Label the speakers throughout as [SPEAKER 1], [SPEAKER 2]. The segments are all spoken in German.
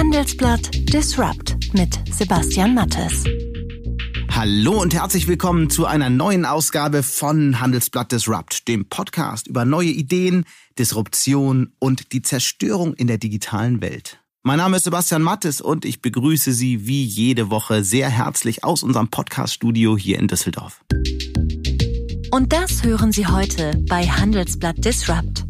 [SPEAKER 1] Handelsblatt Disrupt mit Sebastian Mattes.
[SPEAKER 2] Hallo und herzlich willkommen zu einer neuen Ausgabe von Handelsblatt Disrupt, dem Podcast über neue Ideen, Disruption und die Zerstörung in der digitalen Welt. Mein Name ist Sebastian Mattes und ich begrüße Sie wie jede Woche sehr herzlich aus unserem Podcast-Studio hier in Düsseldorf.
[SPEAKER 1] Und das hören Sie heute bei Handelsblatt Disrupt.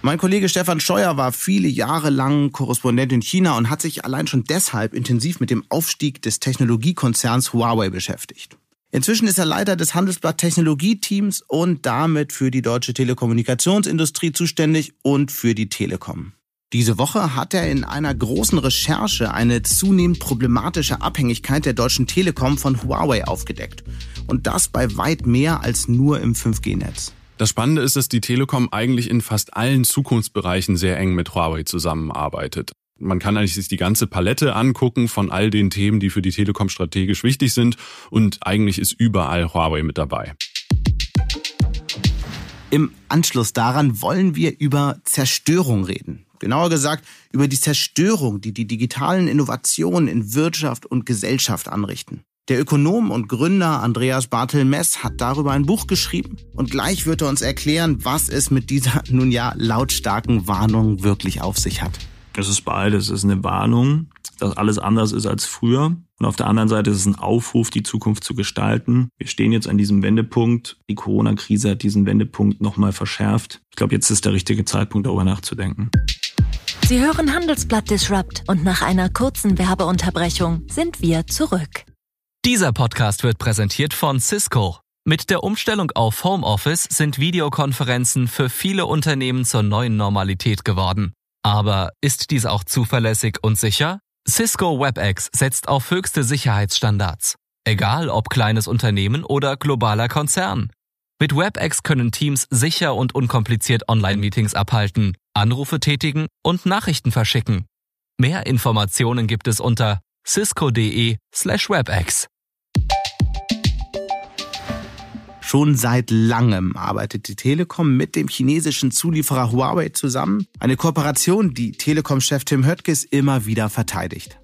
[SPEAKER 2] Mein Kollege Stefan Scheuer war viele Jahre lang Korrespondent in China und hat sich allein schon deshalb intensiv mit dem Aufstieg des Technologiekonzerns Huawei beschäftigt. Inzwischen ist er Leiter des Handelsblatt Technologieteams und damit für die deutsche Telekommunikationsindustrie zuständig und für die Telekom. Diese Woche hat er in einer großen Recherche eine zunehmend problematische Abhängigkeit der deutschen Telekom von Huawei aufgedeckt. Und das bei weit mehr als nur im 5G-Netz.
[SPEAKER 3] Das Spannende ist, dass die Telekom eigentlich in fast allen Zukunftsbereichen sehr eng mit Huawei zusammenarbeitet. Man kann eigentlich sich die ganze Palette angucken von all den Themen, die für die Telekom strategisch wichtig sind und eigentlich ist überall Huawei mit dabei.
[SPEAKER 2] Im Anschluss daran wollen wir über Zerstörung reden. Genauer gesagt über die Zerstörung, die die digitalen Innovationen in Wirtschaft und Gesellschaft anrichten. Der Ökonom und Gründer Andreas Bartel-Mess hat darüber ein Buch geschrieben und gleich wird er uns erklären, was es mit dieser nun ja lautstarken Warnung wirklich auf sich hat.
[SPEAKER 4] Es ist beides. Es ist eine Warnung, dass alles anders ist als früher. Und auf der anderen Seite ist es ein Aufruf, die Zukunft zu gestalten. Wir stehen jetzt an diesem Wendepunkt. Die Corona-Krise hat diesen Wendepunkt nochmal verschärft. Ich glaube, jetzt ist der richtige Zeitpunkt, darüber nachzudenken.
[SPEAKER 1] Sie hören Handelsblatt Disrupt und nach einer kurzen Werbeunterbrechung sind wir zurück.
[SPEAKER 5] Dieser Podcast wird präsentiert von Cisco. Mit der Umstellung auf Homeoffice sind Videokonferenzen für viele Unternehmen zur neuen Normalität geworden. Aber ist dies auch zuverlässig und sicher? Cisco WebEx setzt auf höchste Sicherheitsstandards. Egal ob kleines Unternehmen oder globaler Konzern. Mit WebEx können Teams sicher und unkompliziert Online-Meetings abhalten, Anrufe tätigen und Nachrichten verschicken. Mehr Informationen gibt es unter cisco.de/webex.
[SPEAKER 2] Schon seit langem arbeitet die Telekom mit dem chinesischen Zulieferer Huawei zusammen. Eine Kooperation, die Telekom-Chef Tim Höttges immer wieder verteidigt.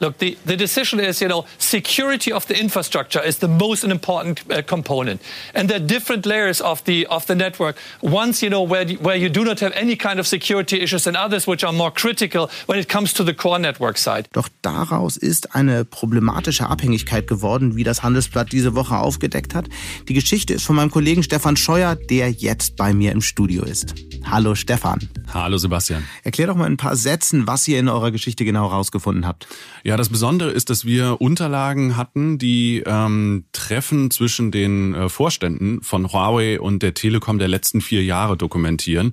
[SPEAKER 6] Look, the, the decision is, you know, security of the infrastructure is the most important uh, component. And there are different layers of the, of the network. Ones, you know, where, where you do not have any kind of security issues and others which are more critical when it comes to the core network side.
[SPEAKER 2] Doch daraus ist eine problematische Abhängigkeit geworden, wie das Handelsblatt diese Woche aufgedeckt hat. Die Geschichte ist von meinem Kollegen Stefan Scheuer, der jetzt bei mir im Studio ist. Hallo Stefan.
[SPEAKER 3] Hallo Sebastian.
[SPEAKER 2] Erklär doch mal in ein paar Sätzen, was ihr in eurer Geschichte genau herausgefunden habt.
[SPEAKER 3] Ja, das Besondere ist, dass wir Unterlagen hatten, die ähm, Treffen zwischen den äh, Vorständen von Huawei und der Telekom der letzten vier Jahre dokumentieren.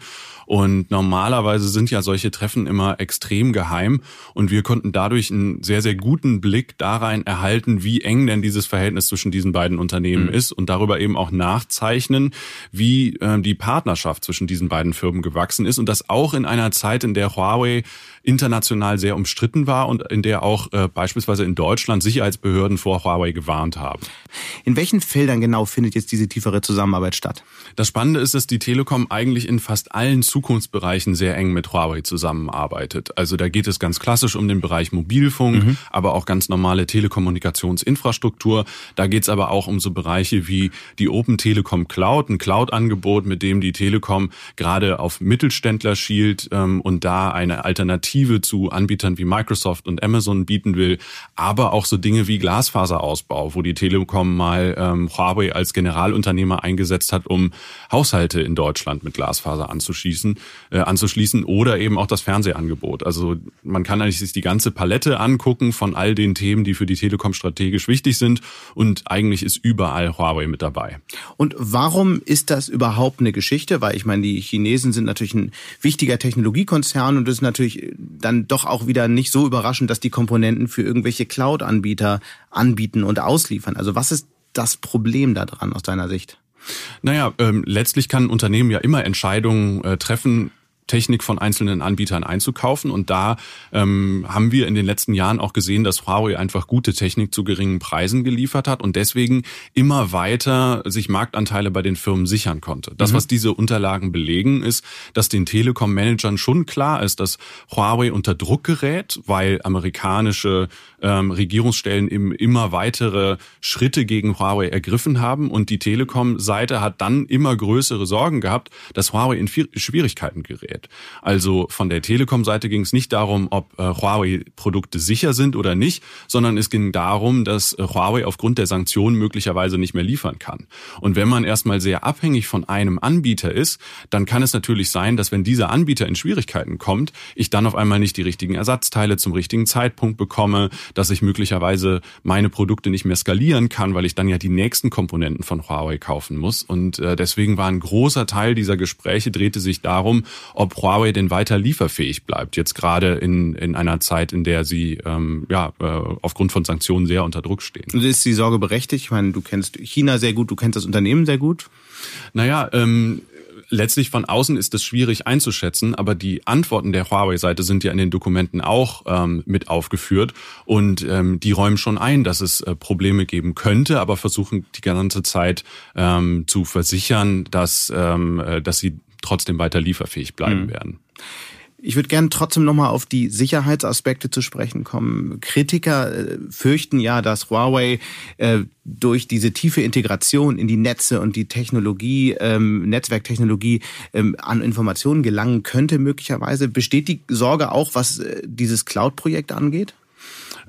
[SPEAKER 3] Und normalerweise sind ja solche Treffen immer extrem geheim und wir konnten dadurch einen sehr, sehr guten Blick da rein erhalten, wie eng denn dieses Verhältnis zwischen diesen beiden Unternehmen mhm. ist und darüber eben auch nachzeichnen, wie äh, die Partnerschaft zwischen diesen beiden Firmen gewachsen ist und das auch in einer Zeit, in der Huawei international sehr umstritten war und in der auch äh, beispielsweise in Deutschland Sicherheitsbehörden vor Huawei gewarnt haben.
[SPEAKER 2] In welchen Feldern genau findet jetzt diese tiefere Zusammenarbeit statt?
[SPEAKER 3] Das Spannende ist, dass die Telekom eigentlich in fast allen Zukunftsbereichen sehr eng mit Huawei zusammenarbeitet. Also da geht es ganz klassisch um den Bereich Mobilfunk, mhm. aber auch ganz normale Telekommunikationsinfrastruktur. Da geht es aber auch um so Bereiche wie die Open Telekom Cloud, ein Cloud-Angebot, mit dem die Telekom gerade auf Mittelständler schielt ähm, und da eine Alternative zu Anbietern wie Microsoft und Amazon bieten will, aber auch so Dinge wie Glasfaserausbau, wo die Telekom mal ähm, Huawei als Generalunternehmer eingesetzt hat, um Haushalte in Deutschland mit Glasfaser anzuschließen, äh, anzuschließen oder eben auch das Fernsehangebot. Also man kann eigentlich sich die ganze Palette angucken von all den Themen, die für die Telekom strategisch wichtig sind und eigentlich ist überall Huawei mit dabei.
[SPEAKER 2] Und warum ist das überhaupt eine Geschichte? Weil ich meine, die Chinesen sind natürlich ein wichtiger Technologiekonzern und das ist natürlich dann doch auch wieder nicht so überraschend, dass die Komponenten für irgendwelche Cloud-Anbieter anbieten und ausliefern. Also was ist das Problem daran aus deiner Sicht?
[SPEAKER 3] Naja, ähm, letztlich kann ein Unternehmen ja immer Entscheidungen äh, treffen, Technik von einzelnen Anbietern einzukaufen. Und da ähm, haben wir in den letzten Jahren auch gesehen, dass Huawei einfach gute Technik zu geringen Preisen geliefert hat und deswegen immer weiter sich Marktanteile bei den Firmen sichern konnte. Das, mhm. was diese Unterlagen belegen, ist, dass den Telekom-Managern schon klar ist, dass Huawei unter Druck gerät, weil amerikanische ähm, Regierungsstellen eben immer weitere Schritte gegen Huawei ergriffen haben und die Telekom-Seite hat dann immer größere Sorgen gehabt, dass Huawei in Schwierigkeiten gerät. Also von der Telekom-Seite ging es nicht darum, ob äh, Huawei-Produkte sicher sind oder nicht, sondern es ging darum, dass äh, Huawei aufgrund der Sanktionen möglicherweise nicht mehr liefern kann. Und wenn man erstmal sehr abhängig von einem Anbieter ist, dann kann es natürlich sein, dass wenn dieser Anbieter in Schwierigkeiten kommt, ich dann auf einmal nicht die richtigen Ersatzteile zum richtigen Zeitpunkt bekomme, dass ich möglicherweise meine Produkte nicht mehr skalieren kann, weil ich dann ja die nächsten Komponenten von Huawei kaufen muss. Und äh, deswegen war ein großer Teil dieser Gespräche drehte sich darum, ob Huawei denn weiter lieferfähig bleibt. Jetzt gerade in, in einer Zeit, in der sie ähm, ja äh, aufgrund von Sanktionen sehr unter Druck stehen.
[SPEAKER 2] Und ist die Sorge berechtigt? Ich meine, du kennst China sehr gut, du kennst das Unternehmen sehr gut.
[SPEAKER 3] Naja, ähm, letztlich von außen ist es schwierig einzuschätzen, aber die Antworten der Huawei-Seite sind ja in den Dokumenten auch ähm, mit aufgeführt und ähm, die räumen schon ein, dass es äh, Probleme geben könnte, aber versuchen die ganze Zeit ähm, zu versichern, dass, ähm, äh, dass sie trotzdem weiter lieferfähig bleiben mhm. werden.
[SPEAKER 2] Ich würde gerne trotzdem nochmal auf die Sicherheitsaspekte zu sprechen kommen. Kritiker äh, fürchten ja, dass Huawei äh, durch diese tiefe Integration in die Netze und die Technologie, ähm, Netzwerktechnologie ähm, an Informationen gelangen könnte möglicherweise. Besteht die Sorge auch, was äh, dieses Cloud-Projekt angeht?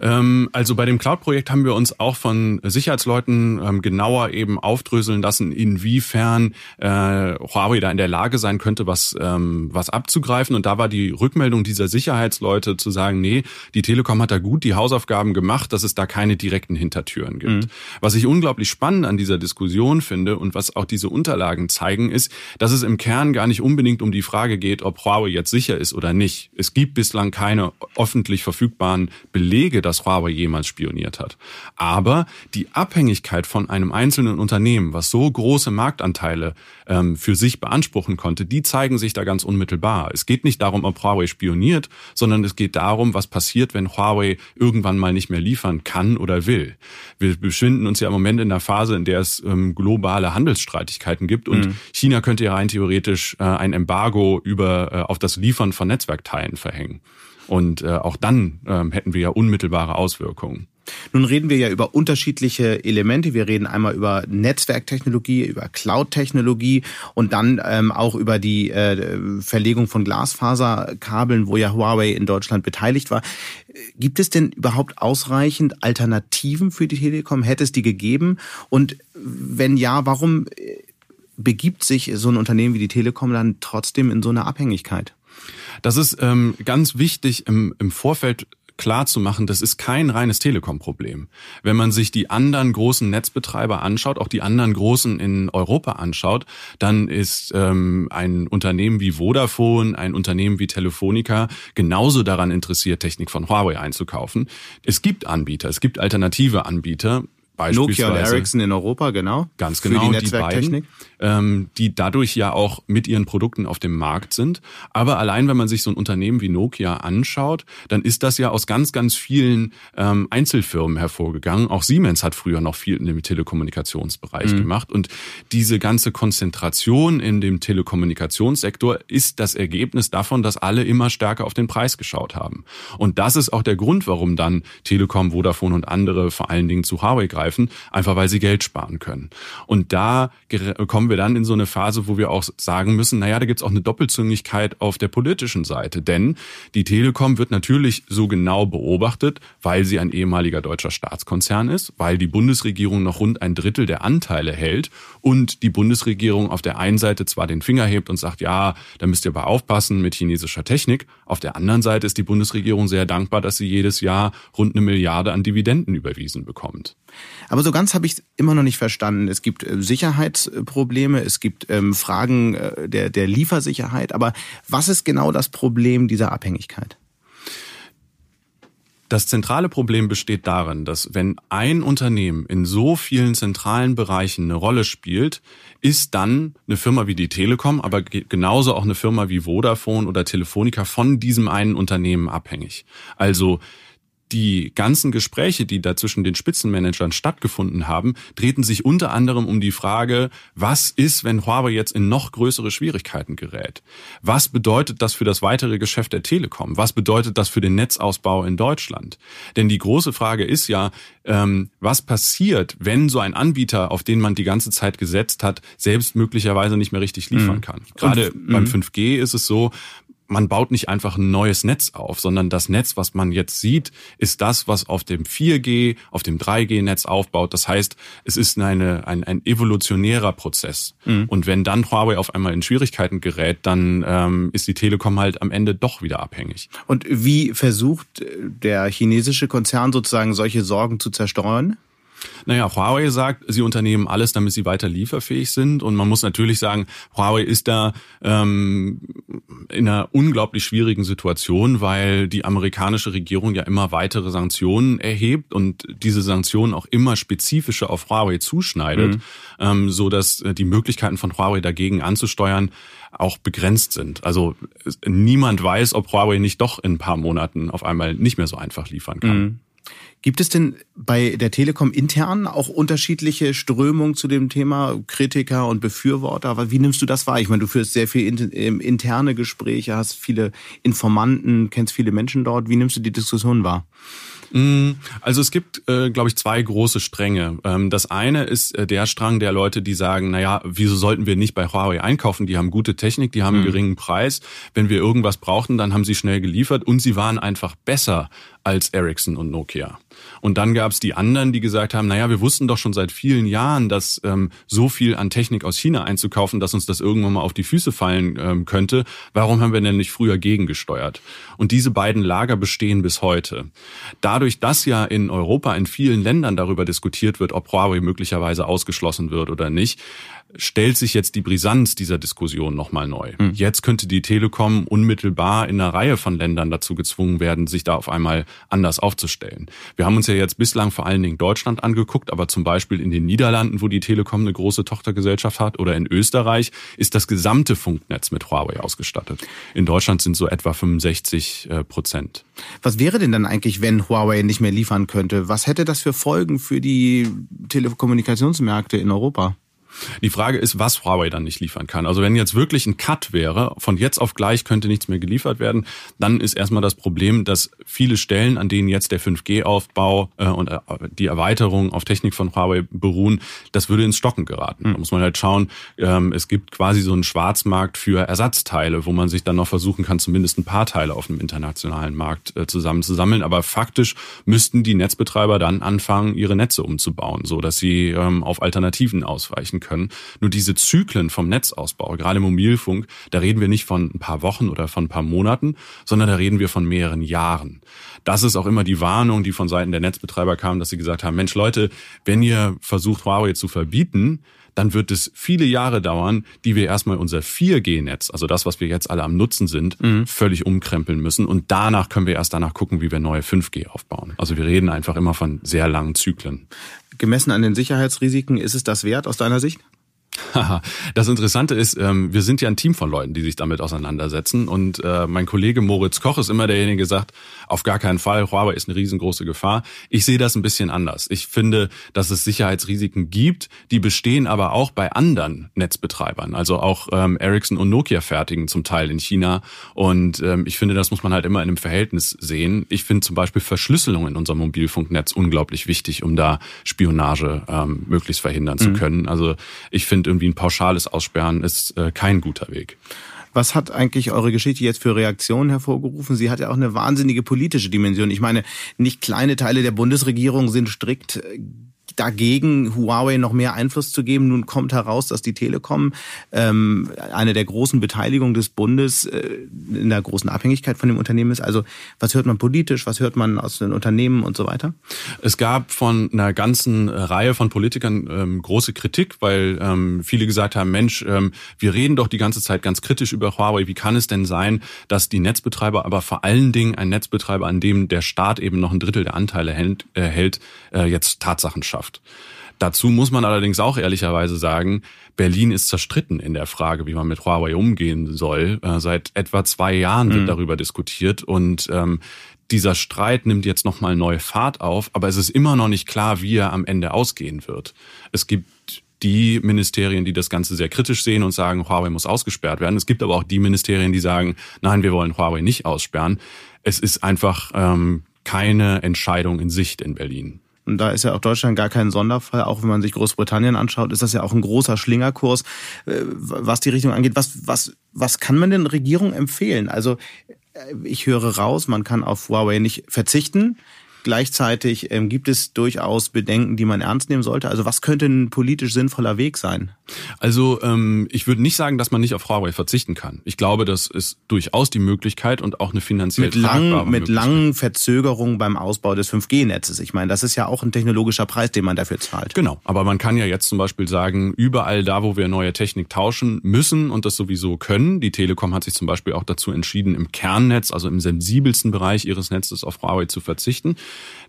[SPEAKER 3] Ähm, also bei dem Cloud-Projekt haben wir uns auch von Sicherheitsleuten ähm, genauer eben aufdröseln lassen, inwiefern äh, Huawei da in der Lage sein könnte, was, ähm, was abzugreifen. Und da war die Rückmeldung dieser Sicherheitsleute zu sagen, nee, die Telekom hat da gut die Hausaufgaben gemacht, dass es da keine direkten Hintertüren gibt. Mhm. Was ich unglaublich spannend an dieser Diskussion finde und was auch diese Unterlagen zeigen, ist, dass es im Kern gar nicht unbedingt um die Frage geht, ob Huawei jetzt sicher ist oder nicht. Es gibt bislang keine öffentlich verfügbaren Belege, dass Huawei jemals spioniert hat. Aber die Abhängigkeit von einem einzelnen Unternehmen, was so große Marktanteile ähm, für sich beanspruchen konnte, die zeigen sich da ganz unmittelbar. Es geht nicht darum, ob Huawei spioniert, sondern es geht darum, was passiert, wenn Huawei irgendwann mal nicht mehr liefern kann oder will. Wir befinden uns ja im Moment in einer Phase, in der es ähm, globale Handelsstreitigkeiten gibt und mhm. China könnte ja rein theoretisch äh, ein Embargo über äh, auf das Liefern von Netzwerkteilen verhängen. Und äh, auch dann ähm, hätten wir ja unmittelbare Auswirkungen.
[SPEAKER 2] Nun reden wir ja über unterschiedliche Elemente. Wir reden einmal über Netzwerktechnologie, über Cloud-Technologie und dann ähm, auch über die äh, Verlegung von Glasfaserkabeln, wo ja Huawei in Deutschland beteiligt war. Gibt es denn überhaupt ausreichend Alternativen für die Telekom? Hätte es die gegeben? Und wenn ja, warum äh, begibt sich so ein Unternehmen wie die Telekom dann trotzdem in so eine Abhängigkeit?
[SPEAKER 3] Das ist ähm, ganz wichtig im, im Vorfeld klar zu machen, das ist kein reines Telekom-Problem. Wenn man sich die anderen großen Netzbetreiber anschaut, auch die anderen großen in Europa anschaut, dann ist ähm, ein Unternehmen wie Vodafone, ein Unternehmen wie Telefonica genauso daran interessiert, Technik von Huawei einzukaufen. Es gibt Anbieter, es gibt alternative Anbieter.
[SPEAKER 2] Nokia und Ericsson in Europa, genau.
[SPEAKER 3] Ganz genau,
[SPEAKER 2] die, die beiden,
[SPEAKER 3] ähm, die dadurch ja auch mit ihren Produkten auf dem Markt sind. Aber allein, wenn man sich so ein Unternehmen wie Nokia anschaut, dann ist das ja aus ganz, ganz vielen ähm, Einzelfirmen hervorgegangen. Auch Siemens hat früher noch viel in dem Telekommunikationsbereich mhm. gemacht. Und diese ganze Konzentration in dem Telekommunikationssektor ist das Ergebnis davon, dass alle immer stärker auf den Preis geschaut haben. Und das ist auch der Grund, warum dann Telekom, Vodafone und andere vor allen Dingen zu Huawei greifen greifen, einfach weil sie Geld sparen können. Und da kommen wir dann in so eine Phase, wo wir auch sagen müssen, naja, da gibt's auch eine Doppelzüngigkeit auf der politischen Seite. Denn die Telekom wird natürlich so genau beobachtet, weil sie ein ehemaliger deutscher Staatskonzern ist, weil die Bundesregierung noch rund ein Drittel der Anteile hält und die Bundesregierung auf der einen Seite zwar den Finger hebt und sagt, ja, da müsst ihr aber aufpassen mit chinesischer Technik. Auf der anderen Seite ist die Bundesregierung sehr dankbar, dass sie jedes Jahr rund eine Milliarde an Dividenden überwiesen bekommt.
[SPEAKER 2] Aber so ganz habe ich es immer noch nicht verstanden. Es gibt äh, Sicherheitsprobleme, es gibt ähm, Fragen äh, der, der Liefersicherheit. Aber was ist genau das Problem dieser Abhängigkeit?
[SPEAKER 3] Das zentrale Problem besteht darin, dass wenn ein Unternehmen in so vielen zentralen Bereichen eine Rolle spielt, ist dann eine Firma wie die Telekom, aber genauso auch eine Firma wie Vodafone oder Telefonica von diesem einen Unternehmen abhängig. Also die ganzen Gespräche, die da zwischen den Spitzenmanagern stattgefunden haben, drehten sich unter anderem um die Frage, was ist, wenn Huawei jetzt in noch größere Schwierigkeiten gerät? Was bedeutet das für das weitere Geschäft der Telekom? Was bedeutet das für den Netzausbau in Deutschland? Denn die große Frage ist ja, ähm, was passiert, wenn so ein Anbieter, auf den man die ganze Zeit gesetzt hat, selbst möglicherweise nicht mehr richtig liefern mhm. kann? Gerade beim 5G mhm. ist es so, man baut nicht einfach ein neues Netz auf, sondern das Netz, was man jetzt sieht, ist das, was auf dem 4G, auf dem 3G-Netz aufbaut. Das heißt, es ist eine, ein, ein evolutionärer Prozess. Mhm. Und wenn dann Huawei auf einmal in Schwierigkeiten gerät, dann ähm, ist die Telekom halt am Ende doch wieder abhängig.
[SPEAKER 2] Und wie versucht der chinesische Konzern sozusagen solche Sorgen zu zerstreuen?
[SPEAKER 3] Naja, Huawei sagt, sie unternehmen alles, damit sie weiter lieferfähig sind. Und man muss natürlich sagen, Huawei ist da ähm, in einer unglaublich schwierigen Situation, weil die amerikanische Regierung ja immer weitere Sanktionen erhebt und diese Sanktionen auch immer spezifischer auf Huawei zuschneidet, mhm. ähm, so dass äh, die Möglichkeiten von Huawei dagegen anzusteuern auch begrenzt sind. Also niemand weiß, ob Huawei nicht doch in ein paar Monaten auf einmal nicht mehr so einfach liefern kann. Mhm.
[SPEAKER 2] Gibt es denn bei der Telekom intern auch unterschiedliche Strömungen zu dem Thema, Kritiker und Befürworter? Wie nimmst du das wahr? Ich meine, du führst sehr viel ähm, interne Gespräche, hast viele Informanten, kennst viele Menschen dort. Wie nimmst du die Diskussion wahr?
[SPEAKER 3] Mm, also es gibt, äh, glaube ich, zwei große Stränge. Ähm, das eine ist äh, der Strang der Leute, die sagen, naja, wieso sollten wir nicht bei Huawei einkaufen? Die haben gute Technik, die haben einen mhm. geringen Preis. Wenn wir irgendwas brauchten, dann haben sie schnell geliefert und sie waren einfach besser als Ericsson und Nokia. Und dann gab es die anderen, die gesagt haben, naja, wir wussten doch schon seit vielen Jahren, dass ähm, so viel an Technik aus China einzukaufen, dass uns das irgendwann mal auf die Füße fallen ähm, könnte. Warum haben wir denn nicht früher gegengesteuert? Und diese beiden Lager bestehen bis heute. Dadurch, dass ja in Europa in vielen Ländern darüber diskutiert wird, ob Huawei möglicherweise ausgeschlossen wird oder nicht, stellt sich jetzt die Brisanz dieser Diskussion nochmal neu. Mhm. Jetzt könnte die Telekom unmittelbar in einer Reihe von Ländern dazu gezwungen werden, sich da auf einmal anders aufzustellen. Wir haben uns ja jetzt bislang vor allen Dingen Deutschland angeguckt, aber zum Beispiel in den Niederlanden, wo die Telekom eine große Tochtergesellschaft hat, oder in Österreich ist das gesamte Funknetz mit Huawei ausgestattet. In Deutschland sind so etwa 65 äh, Prozent.
[SPEAKER 2] Was wäre denn dann eigentlich, wenn Huawei nicht mehr liefern könnte? Was hätte das für Folgen für die Telekommunikationsmärkte in Europa?
[SPEAKER 3] Die Frage ist, was Huawei dann nicht liefern kann. Also wenn jetzt wirklich ein Cut wäre, von jetzt auf gleich könnte nichts mehr geliefert werden, dann ist erstmal das Problem, dass viele Stellen, an denen jetzt der 5G-Aufbau äh, und äh, die Erweiterung auf Technik von Huawei beruhen, das würde ins Stocken geraten. Da hm. muss man halt schauen, ähm, es gibt quasi so einen Schwarzmarkt für Ersatzteile, wo man sich dann noch versuchen kann, zumindest ein paar Teile auf dem internationalen Markt äh, zusammenzusammeln. Aber faktisch müssten die Netzbetreiber dann anfangen, ihre Netze umzubauen, so dass sie ähm, auf Alternativen ausweichen können. Nur diese Zyklen vom Netzausbau, gerade im Mobilfunk, da reden wir nicht von ein paar Wochen oder von ein paar Monaten, sondern da reden wir von mehreren Jahren. Das ist auch immer die Warnung, die von Seiten der Netzbetreiber kam, dass sie gesagt haben, Mensch Leute, wenn ihr versucht, Huawei zu verbieten, dann wird es viele Jahre dauern, die wir erstmal unser 4G-Netz, also das, was wir jetzt alle am Nutzen sind, mhm. völlig umkrempeln müssen. Und danach können wir erst danach gucken, wie wir neue 5G aufbauen. Also wir reden einfach immer von sehr langen Zyklen
[SPEAKER 2] gemessen an den Sicherheitsrisiken, ist es das wert aus deiner Sicht?
[SPEAKER 3] Das Interessante ist, ähm, wir sind ja ein Team von Leuten, die sich damit auseinandersetzen. Und äh, mein Kollege Moritz Koch ist immer derjenige, der sagt, auf gar keinen Fall, Huawei ist eine riesengroße Gefahr. Ich sehe das ein bisschen anders. Ich finde, dass es Sicherheitsrisiken gibt, die bestehen aber auch bei anderen Netzbetreibern. Also auch ähm, Ericsson und Nokia fertigen zum Teil in China. Und ähm, ich finde, das muss man halt immer in einem Verhältnis sehen. Ich finde zum Beispiel Verschlüsselung in unserem Mobilfunknetz unglaublich wichtig, um da Spionage möglichst verhindern mhm. zu können. Also ich finde, irgendwie ein pauschales Aussperren ist äh, kein guter Weg.
[SPEAKER 2] Was hat eigentlich eure Geschichte jetzt für Reaktionen hervorgerufen? Sie hat ja auch eine wahnsinnige politische Dimension. Ich meine, nicht kleine Teile der Bundesregierung sind strikt dagegen, Huawei noch mehr Einfluss zu geben. Nun kommt heraus, dass die Telekom ähm, eine der großen Beteiligungen des Bundes äh, in der großen Abhängigkeit von dem Unternehmen ist. Also was hört man politisch, was hört man aus den Unternehmen und so weiter?
[SPEAKER 3] Es gab von einer ganzen Reihe von Politikern ähm, große Kritik, weil ähm, viele gesagt haben, Mensch, ähm, wir reden doch die ganze Zeit ganz kritisch über Huawei. Wie kann es denn sein, dass die Netzbetreiber, aber vor allen Dingen ein Netzbetreiber, an dem der Staat eben noch ein Drittel der Anteile hält, äh, hält äh, jetzt Tatsachen schafft? Wirtschaft. Dazu muss man allerdings auch ehrlicherweise sagen, Berlin ist zerstritten in der Frage, wie man mit Huawei umgehen soll. Äh, seit etwa zwei Jahren wird mhm. darüber diskutiert und ähm, dieser Streit nimmt jetzt nochmal neue Fahrt auf, aber es ist immer noch nicht klar, wie er am Ende ausgehen wird. Es gibt die Ministerien, die das Ganze sehr kritisch sehen und sagen, Huawei muss ausgesperrt werden. Es gibt aber auch die Ministerien, die sagen, nein, wir wollen Huawei nicht aussperren. Es ist einfach ähm, keine Entscheidung in Sicht in Berlin.
[SPEAKER 2] Und da ist ja auch Deutschland gar kein Sonderfall. Auch wenn man sich Großbritannien anschaut, ist das ja auch ein großer Schlingerkurs, äh, was die Richtung angeht. Was, was, was kann man den Regierungen empfehlen? Also äh, ich höre raus, man kann auf Huawei nicht verzichten. Gleichzeitig ähm, gibt es durchaus Bedenken, die man ernst nehmen sollte. Also was könnte ein politisch sinnvoller Weg sein?
[SPEAKER 3] Also ähm, ich würde nicht sagen, dass man nicht auf Huawei verzichten kann. Ich glaube, das ist durchaus die Möglichkeit und auch eine finanziell
[SPEAKER 2] mit lang, Mit langen Verzögerungen beim Ausbau des 5G-Netzes. Ich meine, das ist ja auch ein technologischer Preis, den man dafür zahlt.
[SPEAKER 3] Genau, aber man kann ja jetzt zum Beispiel sagen, überall da, wo wir neue Technik tauschen müssen und das sowieso können, die Telekom hat sich zum Beispiel auch dazu entschieden, im Kernnetz, also im sensibelsten Bereich ihres Netzes auf Huawei zu verzichten.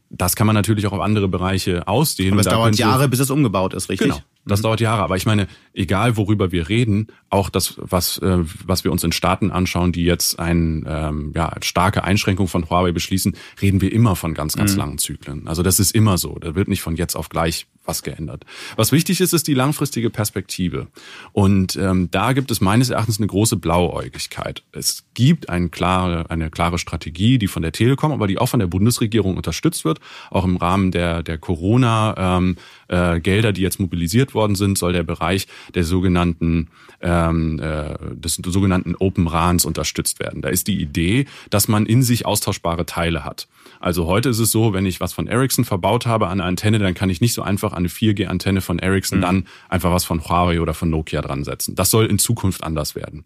[SPEAKER 3] Das kann man natürlich auch auf andere Bereiche ausdehnen.
[SPEAKER 2] Aber es dauert Jahre, bis es umgebaut ist, richtig?
[SPEAKER 3] Genau. Das mhm. dauert Jahre. Aber ich meine, egal worüber wir reden, auch das, was, äh, was wir uns in Staaten anschauen, die jetzt ein, ähm, ja, starke Einschränkung von Huawei beschließen, reden wir immer von ganz, ganz mhm. langen Zyklen. Also das ist immer so. Da wird nicht von jetzt auf gleich was geändert. Was wichtig ist, ist die langfristige Perspektive. Und ähm, da gibt es meines Erachtens eine große Blauäugigkeit. Es gibt eine klare, eine klare Strategie, die von der Telekom, aber die auch von der Bundesregierung unterstützt wird. Auch im Rahmen der, der Corona ähm, äh, Gelder, die jetzt mobilisiert worden sind, soll der Bereich der sogenannten ähm, äh, des sogenannten Open RANs unterstützt werden. Da ist die Idee, dass man in sich austauschbare Teile hat. Also heute ist es so, wenn ich was von Ericsson verbaut habe an eine Antenne, dann kann ich nicht so einfach an eine 4G-Antenne von Ericsson mhm. dann einfach was von Huawei oder von Nokia dran setzen. Das soll in Zukunft anders werden.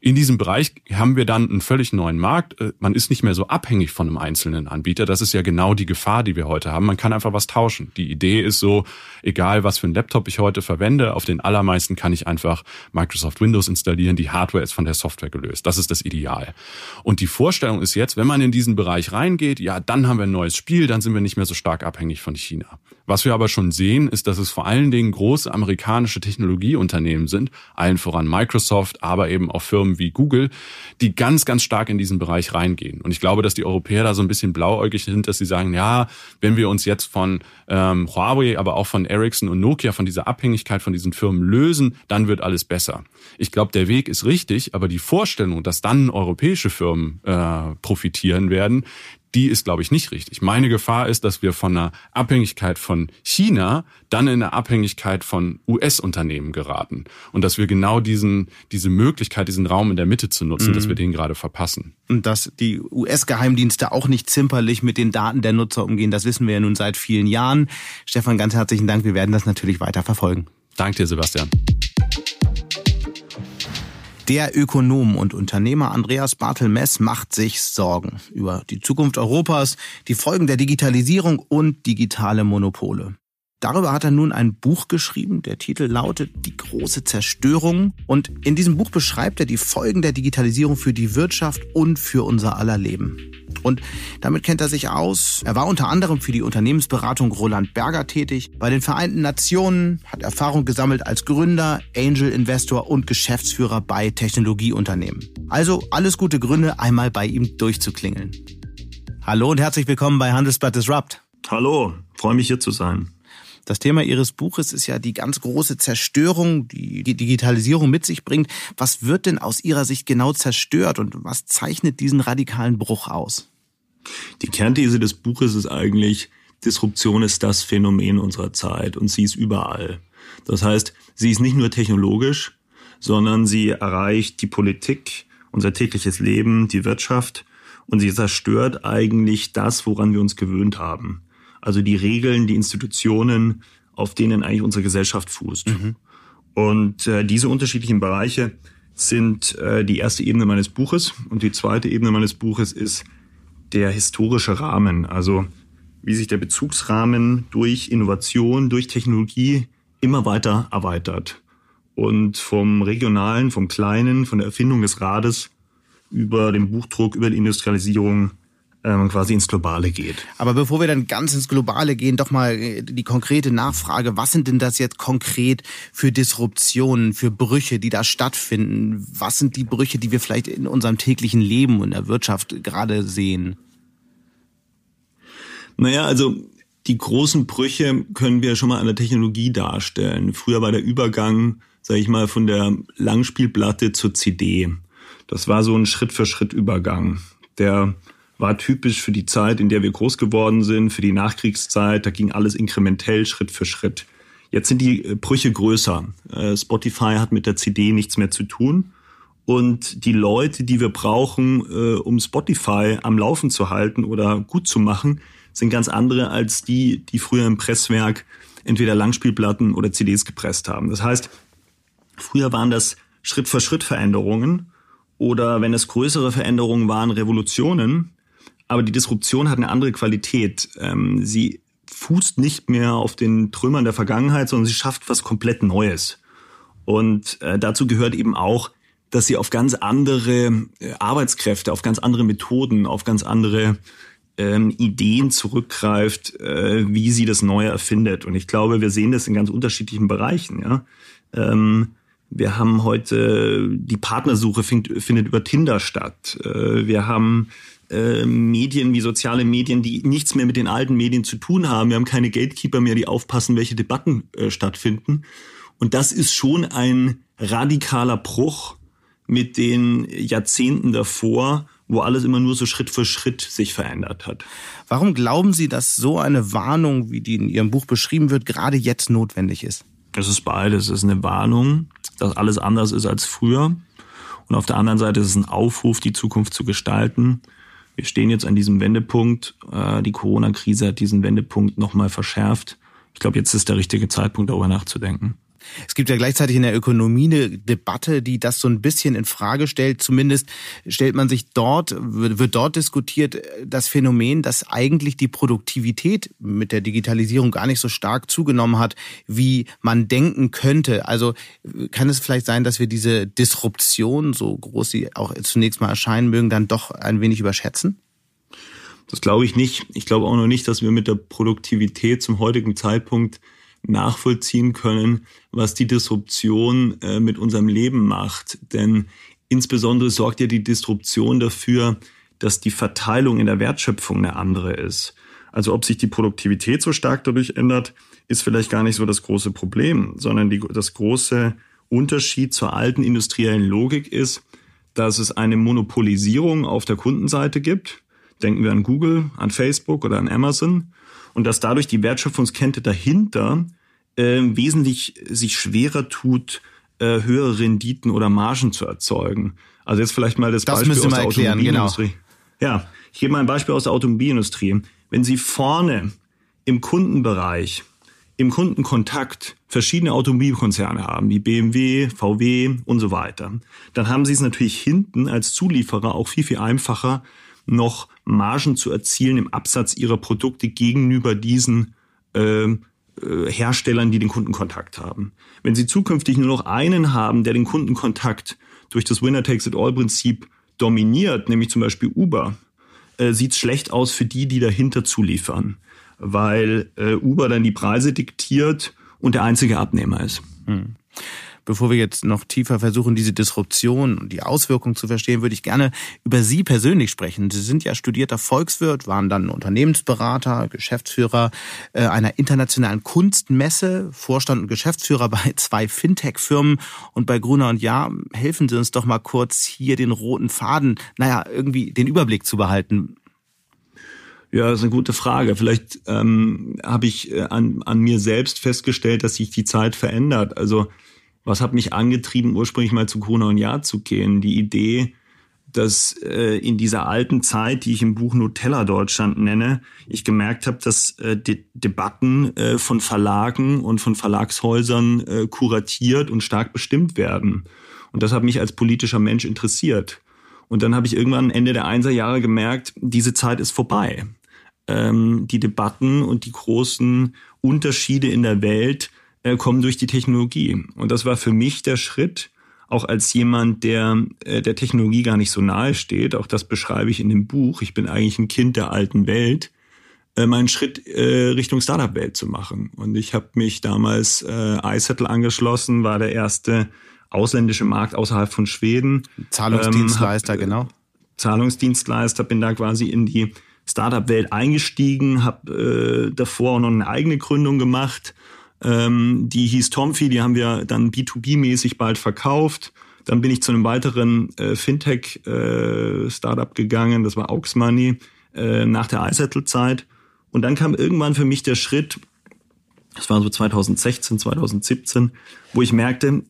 [SPEAKER 3] In diesem Bereich haben wir dann einen völlig neuen Markt. Äh, man ist nicht mehr so abhängig von einem einzelnen Anbieter. Das ist ja genau die Gefahr, die wir heute haben. Man kann einfach was tauschen. Die Idee ist so, egal was für einen Laptop ich heute verwende, auf den allermeisten kann ich einfach Microsoft Windows installieren. Die Hardware ist von der Software gelöst. Das ist das Ideal. Und die Vorstellung ist jetzt, wenn man in diesen Bereich reingeht, ja, dann haben wir ein neues Spiel, dann sind wir nicht mehr so stark abhängig von China. Was wir aber schon sehen, ist, dass es vor allen Dingen große amerikanische Technologieunternehmen sind, allen voran Microsoft, aber eben auch Firmen wie Google, die ganz, ganz stark in diesen Bereich reingehen. Und ich glaube, dass die Europäer da so ein bisschen blauäugig sind, dass sie sagen, ja, wenn wir uns jetzt von ähm, Huawei, aber auch von Ericsson und Nokia, von dieser Abhängigkeit von diesen Firmen lösen, dann wird alles besser. Ich glaube, der Weg ist richtig, aber die Vorstellung, dass dann europäische Firmen äh, profitieren werden, die ist, glaube ich, nicht richtig. Meine Gefahr ist, dass wir von einer Abhängigkeit von China dann in eine Abhängigkeit von US-Unternehmen geraten und dass wir genau diesen, diese Möglichkeit, diesen Raum in der Mitte zu nutzen, mhm. dass wir den gerade verpassen.
[SPEAKER 2] Und dass die US-Geheimdienste auch nicht zimperlich mit den Daten der Nutzer umgehen, das wissen wir ja nun seit vielen Jahren. Stefan, ganz herzlichen Dank. Wir werden das natürlich weiter verfolgen.
[SPEAKER 3] Danke dir, Sebastian.
[SPEAKER 2] Der Ökonom und Unternehmer Andreas Bartel-Mess macht sich Sorgen über die Zukunft Europas, die Folgen der Digitalisierung und digitale Monopole. Darüber hat er nun ein Buch geschrieben. Der Titel lautet Die große Zerstörung. Und in diesem Buch beschreibt er die Folgen der Digitalisierung für die Wirtschaft und für unser aller Leben. Und damit kennt er sich aus. Er war unter anderem für die Unternehmensberatung Roland Berger tätig. Bei den Vereinten Nationen hat Erfahrung gesammelt als Gründer, Angel Investor und Geschäftsführer bei Technologieunternehmen. Also alles gute Gründe, einmal bei ihm durchzuklingeln. Hallo und herzlich willkommen bei Handelsblatt Disrupt.
[SPEAKER 4] Hallo, freue mich hier zu sein.
[SPEAKER 2] Das Thema Ihres Buches ist ja die ganz große Zerstörung, die die Digitalisierung mit sich bringt. Was wird denn aus Ihrer Sicht genau zerstört und was zeichnet diesen radikalen Bruch aus?
[SPEAKER 4] Die Kernthese des Buches ist eigentlich, Disruption ist das Phänomen unserer Zeit und sie ist überall. Das heißt, sie ist nicht nur technologisch, sondern sie erreicht die Politik, unser tägliches Leben, die Wirtschaft und sie zerstört eigentlich das, woran wir uns gewöhnt haben. Also die Regeln, die Institutionen, auf denen eigentlich unsere Gesellschaft fußt. Mhm. Und äh, diese unterschiedlichen Bereiche sind äh, die erste Ebene meines Buches und die zweite Ebene meines Buches ist der historische Rahmen, also wie sich der Bezugsrahmen durch Innovation, durch Technologie immer weiter erweitert und vom regionalen, vom kleinen, von der Erfindung des Rades über den Buchdruck, über die Industrialisierung ähm, quasi ins Globale geht.
[SPEAKER 2] Aber bevor wir dann ganz ins Globale gehen, doch mal äh, die konkrete Nachfrage. Was sind denn das jetzt konkret für Disruptionen, für Brüche, die da stattfinden? Was sind die Brüche, die wir vielleicht in unserem täglichen Leben und der Wirtschaft gerade sehen?
[SPEAKER 4] Naja, also die großen Brüche können wir schon mal an der Technologie darstellen. Früher war der Übergang, sage ich mal, von der Langspielplatte zur CD. Das war so ein Schritt-für-Schritt-Übergang. Der war typisch für die Zeit, in der wir groß geworden sind, für die Nachkriegszeit. Da ging alles inkrementell, Schritt für Schritt. Jetzt sind die äh, Brüche größer. Äh, Spotify hat mit der CD nichts mehr zu tun. Und die Leute, die wir brauchen, äh, um Spotify am Laufen zu halten oder gut zu machen, sind ganz andere als die, die früher im Presswerk entweder Langspielplatten oder CDs gepresst haben. Das heißt, früher waren das Schritt für Schritt Veränderungen oder wenn es größere Veränderungen waren, Revolutionen. Aber die Disruption hat eine andere Qualität. Ähm, sie fußt nicht mehr auf den Trümmern der Vergangenheit, sondern sie schafft was komplett Neues. Und äh, dazu gehört eben auch, dass sie auf ganz andere äh, Arbeitskräfte, auf ganz andere Methoden, auf ganz andere ähm, Ideen zurückgreift, äh, wie sie das Neue erfindet. Und ich glaube, wir sehen das in ganz unterschiedlichen Bereichen. Ja? Ähm, wir haben heute die Partnersuche find, findet über Tinder statt. Äh, wir haben äh, Medien wie soziale Medien, die nichts mehr mit den alten Medien zu tun haben. Wir haben keine Gatekeeper mehr, die aufpassen, welche Debatten äh, stattfinden. Und das ist schon ein radikaler Bruch mit den Jahrzehnten davor, wo alles immer nur so Schritt für Schritt sich verändert hat.
[SPEAKER 2] Warum glauben Sie, dass so eine Warnung, wie die in Ihrem Buch beschrieben wird, gerade jetzt notwendig ist?
[SPEAKER 4] Es ist beides. Es ist eine Warnung, dass alles anders ist als früher. Und auf der anderen Seite ist es ein Aufruf, die Zukunft zu gestalten wir stehen jetzt an diesem Wendepunkt. Äh, die Corona-Krise hat diesen Wendepunkt nochmal verschärft. Ich glaube, jetzt ist der richtige Zeitpunkt, darüber nachzudenken.
[SPEAKER 2] Es gibt ja gleichzeitig in der Ökonomie eine Debatte, die das so ein bisschen in Frage stellt. Zumindest stellt man sich dort, wird dort diskutiert, das Phänomen, dass eigentlich die Produktivität mit der Digitalisierung gar nicht so stark zugenommen hat, wie man denken könnte. Also kann es vielleicht sein, dass wir diese Disruption, so groß sie auch zunächst mal erscheinen mögen, dann doch ein wenig überschätzen?
[SPEAKER 4] Das glaube ich nicht. Ich glaube auch noch nicht, dass wir mit der Produktivität zum heutigen Zeitpunkt nachvollziehen können, was die Disruption äh, mit unserem Leben macht. Denn insbesondere sorgt ja die Disruption dafür, dass die Verteilung in der Wertschöpfung eine andere ist. Also ob sich die Produktivität so stark dadurch ändert, ist vielleicht gar nicht so das große Problem, sondern die, das große Unterschied zur alten industriellen Logik ist, dass es eine Monopolisierung auf der Kundenseite gibt. Denken wir an Google, an Facebook oder an Amazon und dass dadurch die Wertschöpfungskette dahinter äh, wesentlich sich schwerer tut, äh, höhere Renditen oder Margen zu erzeugen. Also jetzt vielleicht mal das,
[SPEAKER 2] das
[SPEAKER 4] Beispiel
[SPEAKER 2] aus der erklären, genau. Automobilindustrie.
[SPEAKER 4] Genau. Ja, ich gebe mal ein Beispiel aus der Automobilindustrie. Wenn Sie vorne im Kundenbereich, im Kundenkontakt verschiedene Automobilkonzerne haben, wie BMW, VW und so weiter, dann haben Sie es natürlich hinten als Zulieferer auch viel, viel einfacher, noch Margen zu erzielen im Absatz ihrer Produkte gegenüber diesen äh, äh, Herstellern, die den Kundenkontakt haben. Wenn Sie zukünftig nur noch einen haben, der den Kundenkontakt durch das Winner-Takes-it-all-Prinzip dominiert, nämlich zum Beispiel Uber, äh, sieht es schlecht aus für die, die dahinter zuliefern, weil äh, Uber dann die Preise diktiert und der einzige Abnehmer ist. Hm.
[SPEAKER 2] Bevor wir jetzt noch tiefer versuchen, diese Disruption und die Auswirkungen zu verstehen, würde ich gerne über Sie persönlich sprechen. Sie sind ja studierter Volkswirt, waren dann Unternehmensberater, Geschäftsführer äh, einer internationalen Kunstmesse, Vorstand und Geschäftsführer bei zwei Fintech-Firmen und bei Gruner und Ja. Helfen Sie uns doch mal kurz hier den roten Faden, naja, irgendwie den Überblick zu behalten.
[SPEAKER 4] Ja, das ist eine gute Frage. Vielleicht ähm, habe ich äh, an, an mir selbst festgestellt, dass sich die Zeit verändert. Also was hat mich angetrieben, ursprünglich mal zu Corona und Ja zu gehen? Die Idee, dass äh, in dieser alten Zeit, die ich im Buch Nutella Deutschland nenne, ich gemerkt habe, dass äh, die Debatten äh, von Verlagen und von Verlagshäusern äh, kuratiert und stark bestimmt werden. Und das hat mich als politischer Mensch interessiert. Und dann habe ich irgendwann Ende der Einserjahre gemerkt, diese Zeit ist vorbei. Ähm, die Debatten und die großen Unterschiede in der Welt kommen durch die Technologie. Und das war für mich der Schritt, auch als jemand, der äh, der Technologie gar nicht so nahe steht, auch das beschreibe ich in dem Buch, ich bin eigentlich ein Kind der alten Welt, äh, meinen Schritt äh, Richtung Startup-Welt zu machen. Und ich habe mich damals äh, iSettle angeschlossen, war der erste ausländische Markt außerhalb von Schweden.
[SPEAKER 2] Zahlungsdienstleister, ähm, hab, genau.
[SPEAKER 4] Zahlungsdienstleister, bin da quasi in die Startup-Welt eingestiegen, habe äh, davor auch noch eine eigene Gründung gemacht, ähm, die hieß Tomfi, die haben wir dann B2B-mäßig bald verkauft. Dann bin ich zu einem weiteren äh, Fintech-Startup äh, gegangen, das war Aux Money, äh, nach der iSettle-Zeit. Und dann kam irgendwann für mich der Schritt, das war so 2016, 2017, wo ich merkte,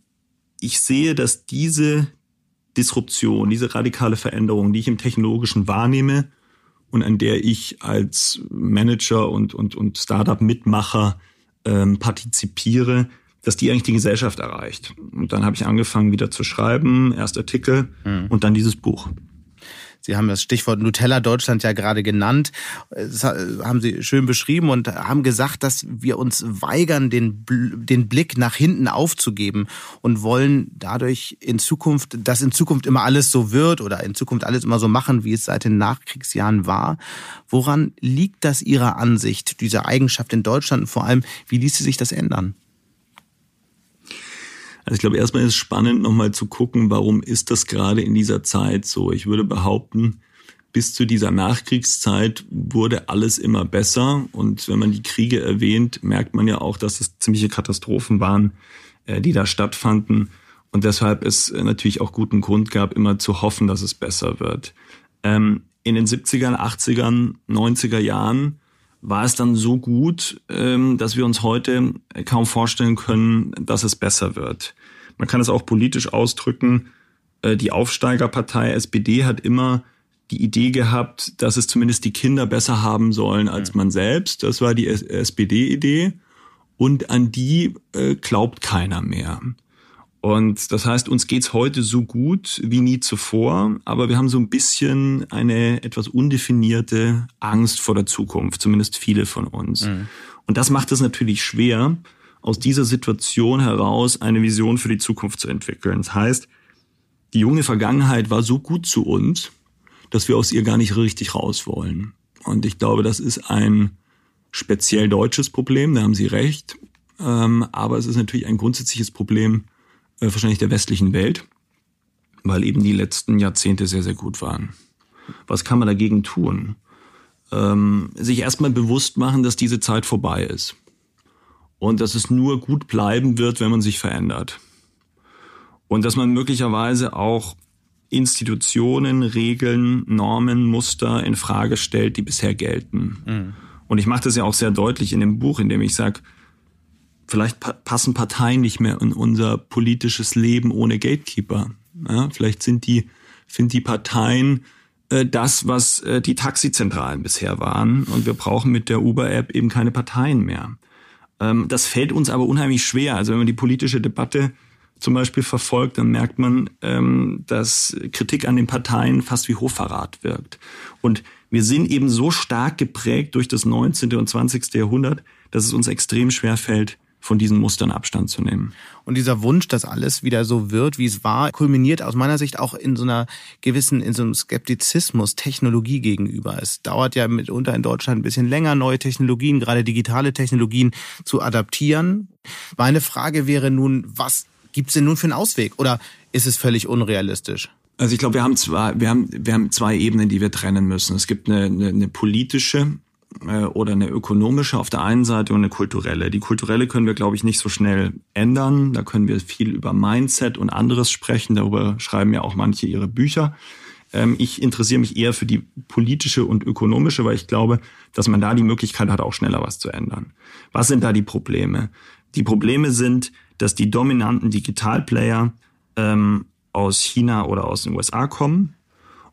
[SPEAKER 4] ich sehe, dass diese Disruption, diese radikale Veränderung, die ich im Technologischen wahrnehme und an der ich als Manager und, und, und Startup-Mitmacher ähm, partizipiere, dass die eigentlich die Gesellschaft erreicht. Und dann habe ich angefangen wieder zu schreiben, erst Artikel mhm. und dann dieses Buch.
[SPEAKER 2] Sie haben das Stichwort Nutella Deutschland ja gerade genannt. Das haben Sie schön beschrieben und haben gesagt, dass wir uns weigern, den, den Blick nach hinten aufzugeben und wollen dadurch in Zukunft, dass in Zukunft immer alles so wird oder in Zukunft alles immer so machen, wie es seit den Nachkriegsjahren war. Woran liegt das Ihrer Ansicht, diese Eigenschaft in Deutschland und vor allem, wie ließe sich das ändern?
[SPEAKER 4] Also ich glaube, erstmal ist es spannend, nochmal zu gucken, warum ist das gerade in dieser Zeit so? Ich würde behaupten, bis zu dieser Nachkriegszeit wurde alles immer besser. Und wenn man die Kriege erwähnt, merkt man ja auch, dass es ziemliche Katastrophen waren, äh, die da stattfanden. Und deshalb es natürlich auch guten Grund gab, immer zu hoffen, dass es besser wird. Ähm, in den 70ern, 80ern, 90er Jahren war es dann so gut, ähm, dass wir uns heute kaum vorstellen können, dass es besser wird. Man kann es auch politisch ausdrücken. Äh, die Aufsteigerpartei SPD hat immer die Idee gehabt, dass es zumindest die Kinder besser haben sollen als man selbst. Das war die SPD-Idee. Und an die äh, glaubt keiner mehr. Und das heißt, uns geht's heute so gut wie nie zuvor, aber wir haben so ein bisschen eine etwas undefinierte Angst vor der Zukunft, zumindest viele von uns. Mhm. Und das macht es natürlich schwer, aus dieser Situation heraus eine Vision für die Zukunft zu entwickeln. Das heißt, die junge Vergangenheit war so gut zu uns, dass wir aus ihr gar nicht richtig raus wollen. Und ich glaube, das ist ein speziell deutsches Problem, da haben Sie recht. Ähm, aber es ist natürlich ein grundsätzliches Problem, äh, wahrscheinlich der westlichen Welt, weil eben die letzten Jahrzehnte sehr, sehr gut waren. Was kann man dagegen tun? Ähm, sich erstmal bewusst machen, dass diese Zeit vorbei ist. Und dass es nur gut bleiben wird, wenn man sich verändert. Und dass man möglicherweise auch Institutionen, Regeln, Normen, Muster in Frage stellt, die bisher gelten. Mhm. Und ich mache das ja auch sehr deutlich in dem Buch, in dem ich sage, Vielleicht passen Parteien nicht mehr in unser politisches Leben ohne Gatekeeper. Ja, vielleicht sind die, sind die Parteien äh, das, was äh, die Taxizentralen bisher waren. Und wir brauchen mit der Uber-App eben keine Parteien mehr. Ähm, das fällt uns aber unheimlich schwer. Also wenn man die politische Debatte zum Beispiel verfolgt, dann merkt man, ähm, dass Kritik an den Parteien fast wie Hochverrat wirkt. Und wir sind eben so stark geprägt durch das 19. und 20. Jahrhundert, dass es uns extrem schwer fällt, von diesen Mustern Abstand zu nehmen.
[SPEAKER 2] Und dieser Wunsch, dass alles wieder so wird, wie es war, kulminiert aus meiner Sicht auch in so einer gewissen, in so einem Skeptizismus Technologie gegenüber. Es dauert ja mitunter in Deutschland ein bisschen länger, neue Technologien, gerade digitale Technologien zu adaptieren. Meine Frage wäre nun, was gibt's denn nun für einen Ausweg? Oder ist es völlig unrealistisch?
[SPEAKER 4] Also ich glaube, wir haben zwei, wir haben, wir haben zwei Ebenen, die wir trennen müssen. Es gibt eine, eine, eine politische äh, oder eine ökonomische auf der einen Seite und eine kulturelle. Die kulturelle können wir, glaube ich, nicht so schnell ändern. Da können wir viel über Mindset und anderes sprechen. Darüber schreiben ja auch manche ihre Bücher. Ähm, ich interessiere mich eher für die politische und ökonomische, weil ich glaube, dass man da die Möglichkeit hat, auch schneller was zu ändern. Was sind da die Probleme? Die Probleme sind, dass die dominanten Digitalplayer ähm, aus China oder aus den USA kommen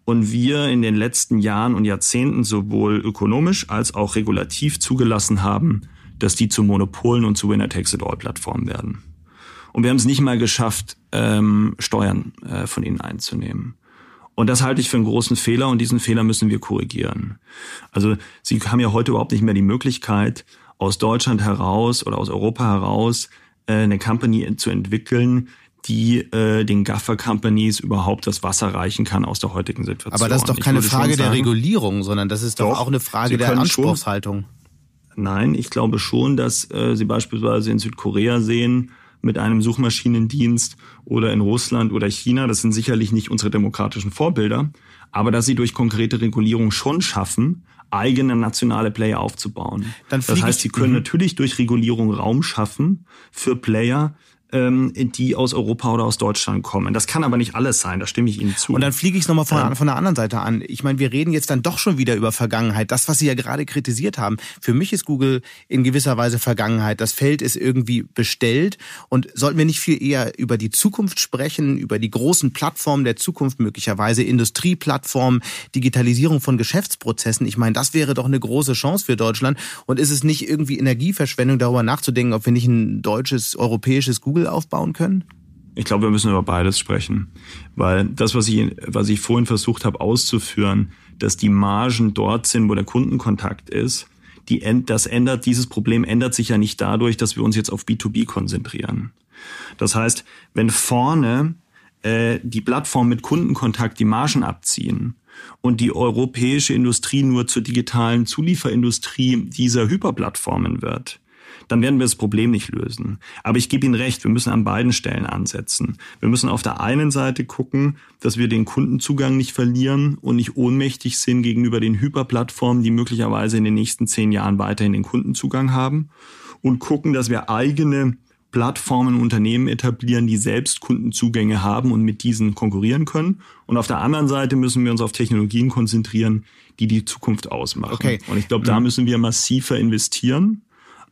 [SPEAKER 4] und wir in den letzten Jahren und Jahrzehnten sowohl ökonomisch als auch regulativ zugelassen haben, dass die zu Monopolen und zu Winner-Takes-it-all-Plattformen werden. Und wir haben es nicht mal geschafft, ähm, Steuern äh, von ihnen einzunehmen. Und das halte ich für einen großen Fehler und diesen Fehler müssen wir korrigieren. Also Sie haben ja heute überhaupt nicht mehr die Möglichkeit, aus Deutschland heraus oder aus Europa heraus äh, eine Company zu entwickeln, die äh, den Gaffer-Companies überhaupt das Wasser reichen kann aus der heutigen Situation.
[SPEAKER 2] Aber das ist doch keine Frage der Regulierung, sondern das ist doch, doch auch eine Frage der Anspruchshaltung.
[SPEAKER 4] Schon, nein, ich glaube schon, dass äh, Sie beispielsweise in Südkorea sehen, mit einem Suchmaschinendienst oder in Russland oder China, das sind sicherlich nicht unsere demokratischen Vorbilder, aber dass sie durch konkrete Regulierung schon schaffen, eigene nationale Player aufzubauen. das heißt, sie können mhm. natürlich durch Regulierung Raum schaffen für Player, ähm, die aus Europa oder aus Deutschland kommen. Das kann aber nicht alles sein, da stimme ich Ihnen zu.
[SPEAKER 2] Und dann fliege ich es nochmal von, ähm, von der anderen Seite an. Ich meine, wir reden jetzt dann doch schon wieder über Vergangenheit. Das, was Sie ja gerade kritisiert haben. Für mich ist Google in gewisser Weise Vergangenheit. Das Feld ist irgendwie bestellt. Und sollten wir nicht viel eher über die Zukunft sprechen, über die großen Plattformen der Zukunft, möglicherweise Industrieplattformen, Digitalisierung von Geschäftsprozessen? Ich meine, das wäre doch eine große Chance für Deutschland. Und ist es nicht irgendwie Energieverschwendung, darüber nachzudenken, ob wir nicht ein deutsches, europäisches Google Google aufbauen können?
[SPEAKER 4] Ich glaube, wir müssen über beides sprechen, weil das, was ich, was ich vorhin versucht habe auszuführen, dass die Margen dort sind, wo der Kundenkontakt ist, die, das ändert, dieses Problem ändert sich ja nicht dadurch, dass wir uns jetzt auf B2B konzentrieren. Das heißt, wenn vorne äh, die Plattform mit Kundenkontakt die Margen abziehen und die europäische Industrie nur zur digitalen Zulieferindustrie dieser Hyperplattformen wird, dann werden wir das Problem nicht lösen. Aber ich gebe Ihnen recht, wir müssen an beiden Stellen ansetzen. Wir müssen auf der einen Seite gucken, dass wir den Kundenzugang nicht verlieren und nicht ohnmächtig sind gegenüber den Hyperplattformen, die möglicherweise in den nächsten zehn Jahren weiterhin den Kundenzugang haben. Und gucken, dass wir eigene Plattformen und Unternehmen etablieren, die selbst Kundenzugänge haben und mit diesen konkurrieren können. Und auf der anderen Seite müssen wir uns auf Technologien konzentrieren, die die Zukunft ausmachen. Okay. Und ich glaube, da mhm. müssen wir massiver investieren.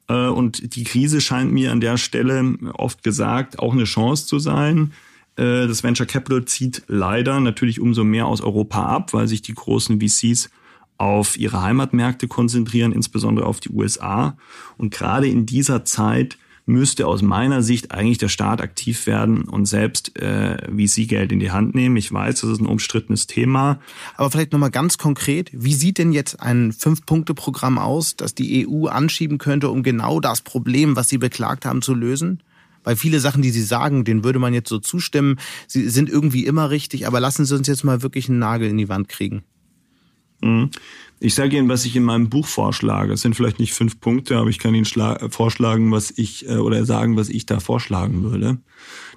[SPEAKER 4] Äh, und die Krise scheint mir an der Stelle oft gesagt auch eine Chance zu sein. Äh, das Venture Capital zieht leider natürlich umso mehr aus Europa ab, weil sich die großen VCs auf ihre Heimatmärkte konzentrieren, insbesondere auf die USA. Und gerade in dieser Zeit müsste aus meiner Sicht eigentlich der Staat aktiv werden und selbst äh, VC-Geld in die Hand nehmen. Ich weiß, das ist ein umstrittenes Thema.
[SPEAKER 2] Aber vielleicht nochmal ganz konkret, wie sieht denn jetzt ein Fünf-Punkte-Programm aus, das die EU anschieben könnte, um genau das Problem, was Sie beklagt haben, zu lösen? Weil viele Sachen, die Sie sagen, denen würde man jetzt so zustimmen, sie sind irgendwie immer richtig, aber lassen Sie uns jetzt mal wirklich einen Nagel in die Wand kriegen.
[SPEAKER 4] Mhm. Ich sage Ihnen, was ich in meinem Buch vorschlage. Es sind vielleicht nicht fünf Punkte, aber ich kann Ihnen vorschlagen, was ich äh, oder sagen, was ich da vorschlagen würde.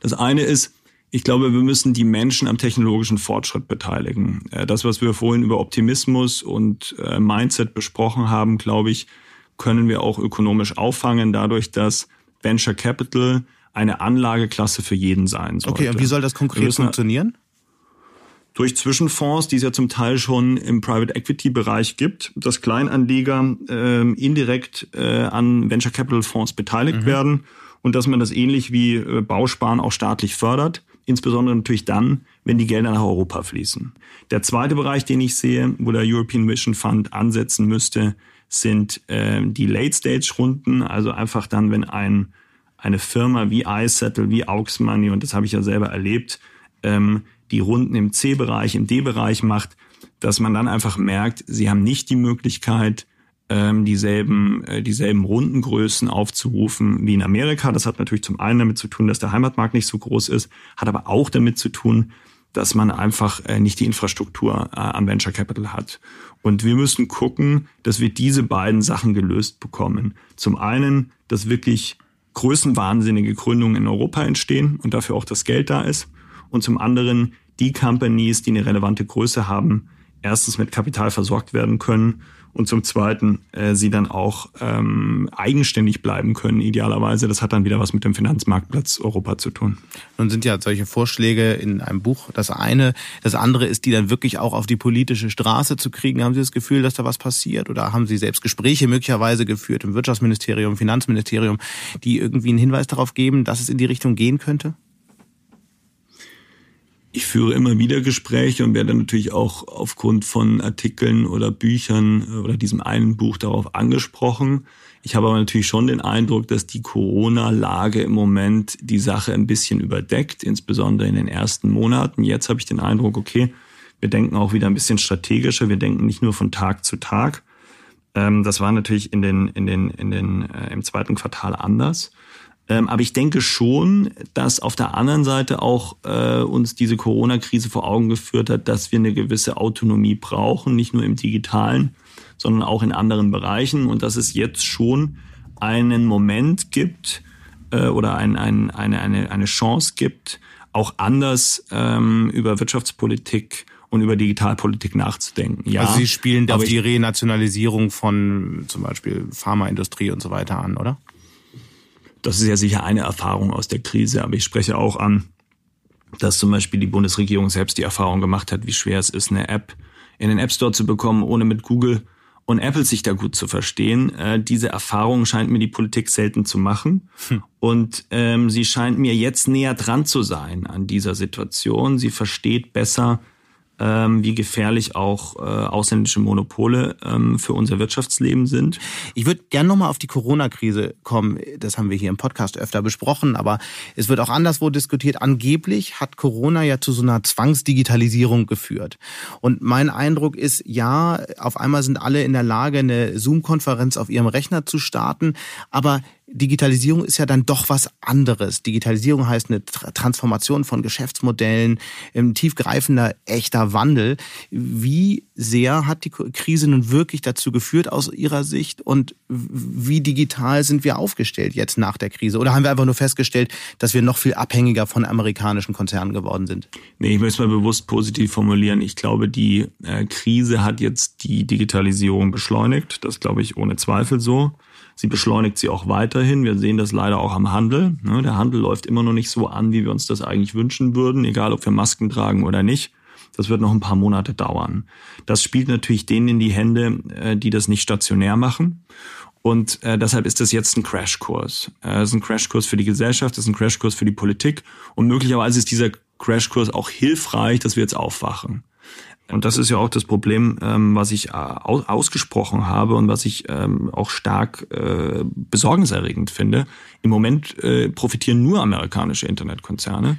[SPEAKER 4] Das eine ist, ich glaube, wir müssen die Menschen am technologischen Fortschritt beteiligen. Äh, das, was wir vorhin über Optimismus und äh, Mindset besprochen haben, glaube ich, können wir auch ökonomisch auffangen, dadurch, dass Venture Capital eine Anlageklasse für jeden sein sollte.
[SPEAKER 2] Okay, und wie soll das konkret funktionieren?
[SPEAKER 4] Durch Zwischenfonds, die es ja zum Teil schon im Private Equity Bereich gibt, dass Kleinanleger äh, indirekt äh, an Venture Capital Fonds beteiligt mhm. werden und dass man das ähnlich wie äh, Bausparen auch staatlich fördert, insbesondere natürlich dann, wenn die Gelder nach Europa fließen. Der zweite Bereich, den ich sehe, wo der European Mission Fund ansetzen müsste, sind äh, die Late-Stage-Runden, also einfach dann, wenn ein, eine Firma wie iSettle, wie Aux Money, und das habe ich ja selber erlebt, ähm, die Runden im C-Bereich, im D-Bereich macht, dass man dann einfach merkt, sie haben nicht die Möglichkeit, ähm, dieselben, äh, dieselben Rundengrößen aufzurufen wie in Amerika. Das hat natürlich zum einen damit zu tun, dass der Heimatmarkt nicht so groß ist, hat aber auch damit zu tun, dass man einfach äh, nicht die Infrastruktur äh, am Venture Capital hat. Und wir müssen gucken, dass wir diese beiden Sachen gelöst bekommen. Zum einen, dass wirklich größenwahnsinnige Gründungen in Europa entstehen und dafür auch das Geld da ist und zum anderen die Companies, die eine relevante Größe haben, erstens mit Kapital versorgt werden können und zum Zweiten äh, sie dann auch ähm, eigenständig bleiben können, idealerweise. Das hat dann wieder was mit dem Finanzmarktplatz Europa zu tun.
[SPEAKER 2] Nun sind ja solche Vorschläge in einem Buch das eine. Das andere ist, die dann wirklich auch auf die politische Straße zu kriegen. Haben Sie das Gefühl, dass da was passiert? Oder haben Sie selbst Gespräche möglicherweise geführt im Wirtschaftsministerium, Finanzministerium, die irgendwie einen Hinweis darauf geben, dass es in die Richtung gehen könnte?
[SPEAKER 4] Ich führe immer wieder Gespräche und werde natürlich auch aufgrund von Artikeln oder Büchern äh, oder diesem einen Buch darauf angesprochen. Ich habe aber natürlich schon den Eindruck, dass die Corona-Lage im Moment die Sache ein bisschen überdeckt, insbesondere in den ersten Monaten. Jetzt habe ich den Eindruck, okay, wir denken auch wieder ein bisschen strategischer. Wir denken nicht nur von Tag zu Tag. Ähm, das war natürlich in den, in den, in den, äh, im zweiten Quartal anders. Ähm, aber ich denke schon, dass auf der anderen Seite auch äh, uns diese Corona-Krise vor Augen geführt hat, dass wir eine gewisse Autonomie brauchen, nicht nur im digitalen, sondern auch in anderen Bereichen und dass es jetzt schon einen Moment gibt äh, oder ein, ein, eine, eine, eine Chance gibt, auch anders ähm, über Wirtschaftspolitik und über Digitalpolitik nachzudenken.
[SPEAKER 2] Ja, also Sie spielen auf die Renationalisierung von zum Beispiel Pharmaindustrie und so weiter an, oder?
[SPEAKER 4] Das ist ja sicher eine Erfahrung aus der Krise, aber ich spreche auch an, dass zum Beispiel die Bundesregierung selbst die Erfahrung gemacht hat, wie schwer es ist, eine App in den App Store zu bekommen, ohne mit Google und Apple sich da gut zu verstehen. Äh, diese Erfahrung scheint mir die Politik selten zu machen. Hm. Und ähm, sie scheint mir jetzt näher dran zu sein an dieser Situation. Sie versteht besser, ähm, wie gefährlich auch äh, ausländische Monopole ähm, für unser Wirtschaftsleben sind.
[SPEAKER 2] Ich würde gerne nochmal auf die Corona-Krise kommen. Das haben wir hier im Podcast öfter besprochen, aber es wird auch anderswo diskutiert. Angeblich hat Corona ja zu so einer Zwangsdigitalisierung geführt. Und mein Eindruck ist, ja, auf einmal sind alle in der Lage, eine Zoom-Konferenz auf ihrem Rechner zu starten, aber Digitalisierung ist ja dann doch was anderes. Digitalisierung heißt eine Transformation von Geschäftsmodellen, ein tiefgreifender, echter Wandel. Wie sehr hat die Krise nun wirklich dazu geführt aus Ihrer Sicht und wie digital sind wir aufgestellt jetzt nach der Krise? Oder haben wir einfach nur festgestellt, dass wir noch viel abhängiger von amerikanischen Konzernen geworden sind?
[SPEAKER 4] Nee, ich möchte es mal bewusst positiv formulieren. Ich glaube, die äh, Krise hat jetzt die Digitalisierung beschleunigt. Das glaube ich ohne Zweifel so. Sie beschleunigt sie auch weiterhin. Wir sehen das leider auch am Handel. Ne? Der Handel läuft immer noch nicht so an, wie wir uns das eigentlich wünschen würden, egal ob wir Masken tragen oder nicht. Das wird noch ein paar Monate dauern. Das spielt natürlich denen in die Hände, äh, die das nicht stationär machen. Und äh, deshalb ist das jetzt ein Crashkurs. Äh, es ist ein Crashkurs für die Gesellschaft, es ist ein Crashkurs für die Politik. Und möglicherweise ist dieser Crashkurs auch hilfreich, dass wir jetzt aufwachen. Und das ist ja auch das Problem, ähm, was ich äh, ausgesprochen habe und was ich ähm, auch stark äh, besorgniserregend finde. Im Moment äh, profitieren nur amerikanische Internetkonzerne.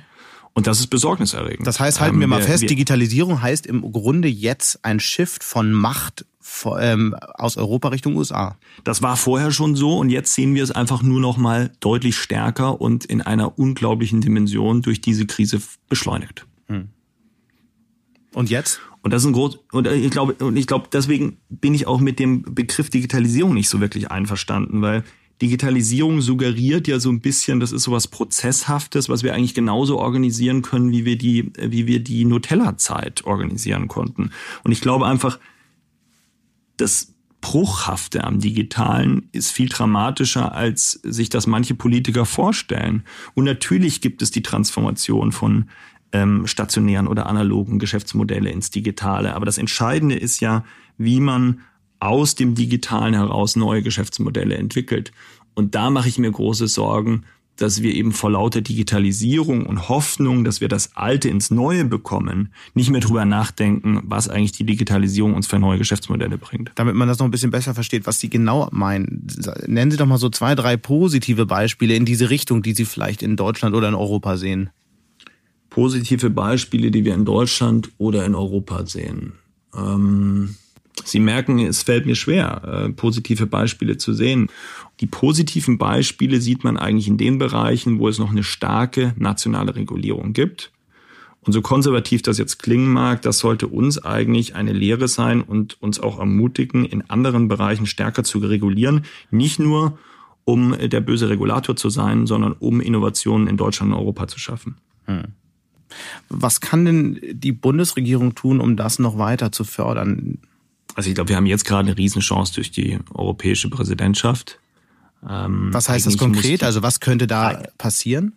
[SPEAKER 4] Und das ist besorgniserregend.
[SPEAKER 2] Das heißt, halten ähm, wir mal fest, Digitalisierung heißt im Grunde jetzt ein Shift von Macht ähm, aus Europa Richtung USA.
[SPEAKER 4] Das war vorher schon so und jetzt sehen wir es einfach nur noch mal deutlich stärker und in einer unglaublichen Dimension durch diese Krise beschleunigt. Hm.
[SPEAKER 2] Und jetzt?
[SPEAKER 4] Und das ist ein groß, und ich glaube, und ich glaube, deswegen bin ich auch mit dem Begriff Digitalisierung nicht so wirklich einverstanden, weil Digitalisierung suggeriert ja so ein bisschen, das ist so was Prozesshaftes, was wir eigentlich genauso organisieren können, wie wir die, wie wir die Nutella-Zeit organisieren konnten. Und ich glaube einfach, das Bruchhafte am Digitalen ist viel dramatischer, als sich das manche Politiker vorstellen. Und natürlich gibt es die Transformation von ähm, stationären oder analogen Geschäftsmodelle ins Digitale. Aber das Entscheidende ist ja, wie man aus dem Digitalen heraus neue Geschäftsmodelle entwickelt. Und da mache ich mir große Sorgen, dass wir eben vor lauter Digitalisierung und Hoffnung, dass wir das Alte ins Neue bekommen, nicht mehr drüber nachdenken, was eigentlich die Digitalisierung uns für neue Geschäftsmodelle bringt.
[SPEAKER 2] Damit man das noch ein bisschen besser versteht, was Sie genau meinen, nennen Sie doch mal so zwei, drei positive Beispiele in diese Richtung, die Sie vielleicht in Deutschland oder in Europa sehen
[SPEAKER 4] positive Beispiele, die wir in Deutschland oder in Europa sehen. Ähm, Sie merken, es fällt mir schwer, äh, positive Beispiele zu sehen. Die positiven Beispiele sieht man eigentlich in den Bereichen, wo es noch eine starke nationale Regulierung gibt. Und so konservativ das jetzt klingen mag, das sollte uns eigentlich eine Lehre sein und uns auch ermutigen, in anderen Bereichen stärker zu regulieren. Nicht nur, um der böse Regulator zu sein, sondern um Innovationen in Deutschland und Europa zu schaffen. Hm.
[SPEAKER 2] Was kann denn die Bundesregierung tun, um das noch weiter zu fördern?
[SPEAKER 4] Also ich glaube, wir haben jetzt gerade eine Riesenchance durch die europäische Präsidentschaft.
[SPEAKER 2] Ähm, was heißt das konkret? Also was könnte da passieren?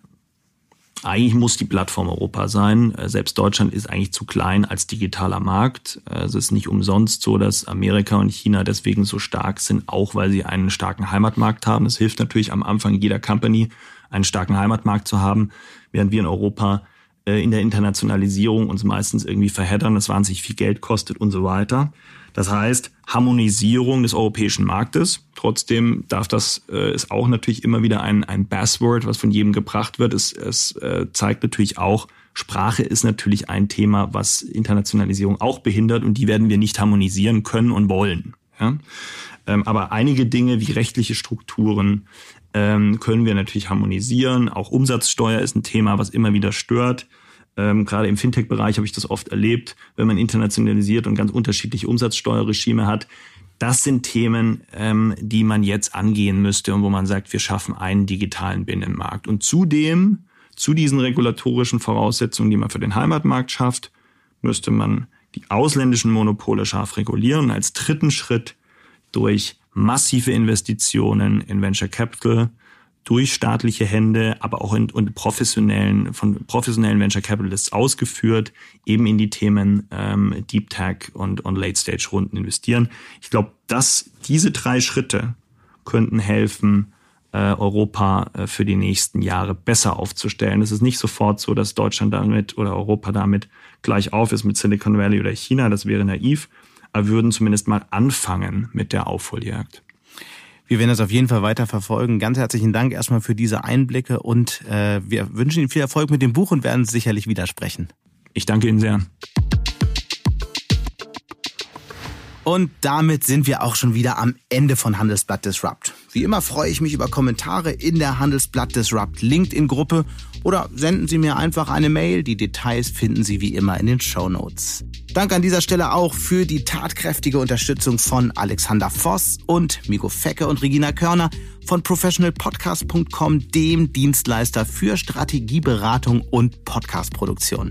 [SPEAKER 4] Eigentlich muss die Plattform Europa sein. Äh, selbst Deutschland ist eigentlich zu klein als digitaler Markt. Äh, es ist nicht umsonst so, dass Amerika und China deswegen so stark sind, auch weil sie einen starken Heimatmarkt haben. Es hilft natürlich am Anfang jeder Company, einen starken Heimatmarkt zu haben, während wir in Europa äh, in der Internationalisierung uns meistens irgendwie verheddern, das wahnsinnig viel Geld kostet und so weiter. Das heißt, Harmonisierung des europäischen Marktes. Trotzdem darf das, äh, ist auch natürlich immer wieder ein, ein Buzzword, was von jedem gebracht wird. Es, es äh, zeigt natürlich auch, Sprache ist natürlich ein Thema, was Internationalisierung auch behindert und die werden wir nicht harmonisieren können und wollen. Ja? Ähm, aber einige Dinge wie rechtliche Strukturen ähm, können wir natürlich harmonisieren. Auch Umsatzsteuer ist ein Thema, was immer wieder stört. Ähm, gerade im Fintech-Bereich habe ich das oft erlebt, wenn man internationalisiert und ganz unterschiedliche Umsatzsteuerregime hat. Das sind Themen, ähm, die man jetzt angehen müsste und wo man sagt, wir schaffen einen digitalen Binnenmarkt. Und zudem, zu diesen regulatorischen Voraussetzungen, die man für den Heimatmarkt schafft, müsste man die ausländischen Monopole scharf regulieren und als dritten Schritt durch massive Investitionen in Venture Capital, durch staatliche Hände, aber auch in, in professionellen, von professionellen Venture Capitalists ausgeführt, eben in die Themen ähm, Deep Tech und, und Late Stage Runden investieren. Ich glaube, dass diese drei Schritte könnten helfen, äh, Europa äh, für die nächsten Jahre besser aufzustellen. Es ist nicht sofort so, dass Deutschland damit oder Europa damit gleich auf ist mit Silicon Valley oder China. Das wäre naiv. Aber würden zumindest mal anfangen mit der Aufholjagd.
[SPEAKER 2] Wir werden das auf jeden Fall weiter verfolgen. Ganz herzlichen Dank erstmal für diese Einblicke und äh, wir wünschen Ihnen viel Erfolg mit dem Buch und werden sicherlich widersprechen.
[SPEAKER 4] Ich danke Ihnen sehr.
[SPEAKER 2] Und damit sind wir auch schon wieder am Ende von Handelsblatt Disrupt. Wie immer freue ich mich über Kommentare in der Handelsblatt Disrupt LinkedIn-Gruppe oder senden Sie mir einfach eine Mail. Die Details finden Sie wie immer in den Show Notes. Dank an dieser Stelle auch für die tatkräftige Unterstützung von Alexander Voss und Miko Fecke und Regina Körner von professionalpodcast.com, dem Dienstleister für Strategieberatung und Podcastproduktion.